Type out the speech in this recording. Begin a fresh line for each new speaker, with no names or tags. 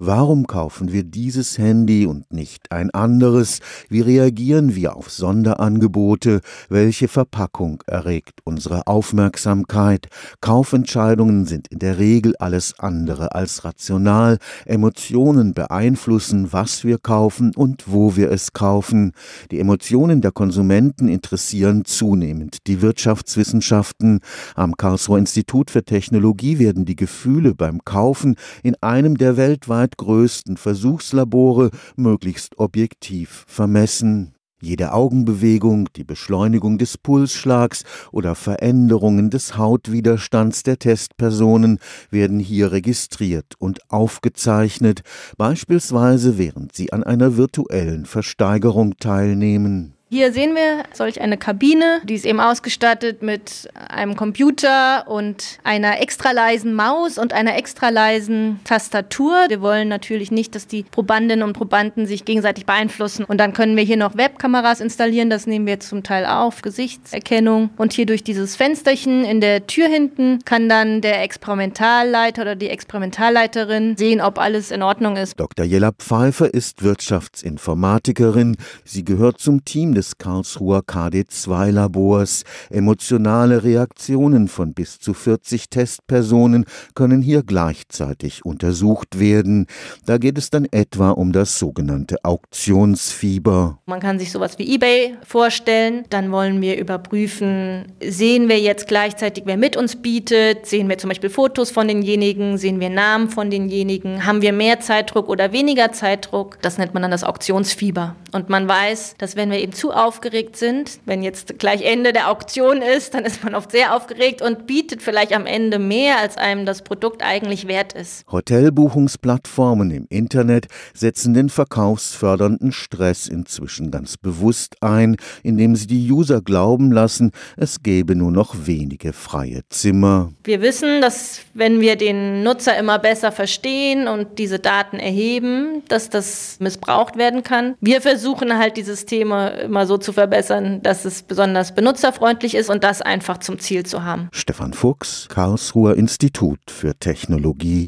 Warum kaufen wir dieses Handy und nicht ein anderes? Wie reagieren wir auf Sonderangebote? Welche Verpackung erregt unsere Aufmerksamkeit? Kaufentscheidungen sind in der Regel alles andere als rational. Emotionen beeinflussen, was wir kaufen und wo wir es kaufen. Die Emotionen der Konsumenten interessieren zunehmend die Wirtschaftswissenschaften. Am Karlsruher Institut für Technologie werden die Gefühle beim Kaufen in einem der weltweit größten Versuchslabore möglichst objektiv vermessen. Jede Augenbewegung, die Beschleunigung des Pulsschlags oder Veränderungen des Hautwiderstands der Testpersonen werden hier registriert und aufgezeichnet, beispielsweise während sie an einer virtuellen Versteigerung teilnehmen.
Hier sehen wir solch eine Kabine, die ist eben ausgestattet mit einem Computer und einer extra leisen Maus und einer extra leisen Tastatur. Wir wollen natürlich nicht, dass die Probandinnen und Probanden sich gegenseitig beeinflussen. Und dann können wir hier noch Webkameras installieren, das nehmen wir zum Teil auf, Gesichtserkennung. Und hier durch dieses Fensterchen in der Tür hinten kann dann der Experimentalleiter oder die Experimentalleiterin sehen, ob alles in Ordnung ist.
Dr. Jella Pfeiffer ist Wirtschaftsinformatikerin. Sie gehört zum Team des Karlsruher KD2-Labors. Emotionale Reaktionen von bis zu 40 Testpersonen können hier gleichzeitig untersucht werden. Da geht es dann etwa um das sogenannte Auktionsfieber.
Man kann sich sowas wie eBay vorstellen. Dann wollen wir überprüfen, sehen wir jetzt gleichzeitig, wer mit uns bietet? Sehen wir zum Beispiel Fotos von denjenigen? Sehen wir Namen von denjenigen? Haben wir mehr Zeitdruck oder weniger Zeitdruck? Das nennt man dann das Auktionsfieber. Und man weiß, dass wenn wir eben zu aufgeregt sind. Wenn jetzt gleich Ende der Auktion ist, dann ist man oft sehr aufgeregt und bietet vielleicht am Ende mehr, als einem das Produkt eigentlich wert ist.
Hotelbuchungsplattformen im Internet setzen den verkaufsfördernden Stress inzwischen ganz bewusst ein, indem sie die User glauben lassen, es gäbe nur noch wenige freie Zimmer.
Wir wissen, dass wenn wir den Nutzer immer besser verstehen und diese Daten erheben, dass das missbraucht werden kann. Wir versuchen halt dieses Thema immer immer so zu verbessern, dass es besonders benutzerfreundlich ist und das einfach zum Ziel zu haben.
Stefan Fuchs, Karlsruher Institut für Technologie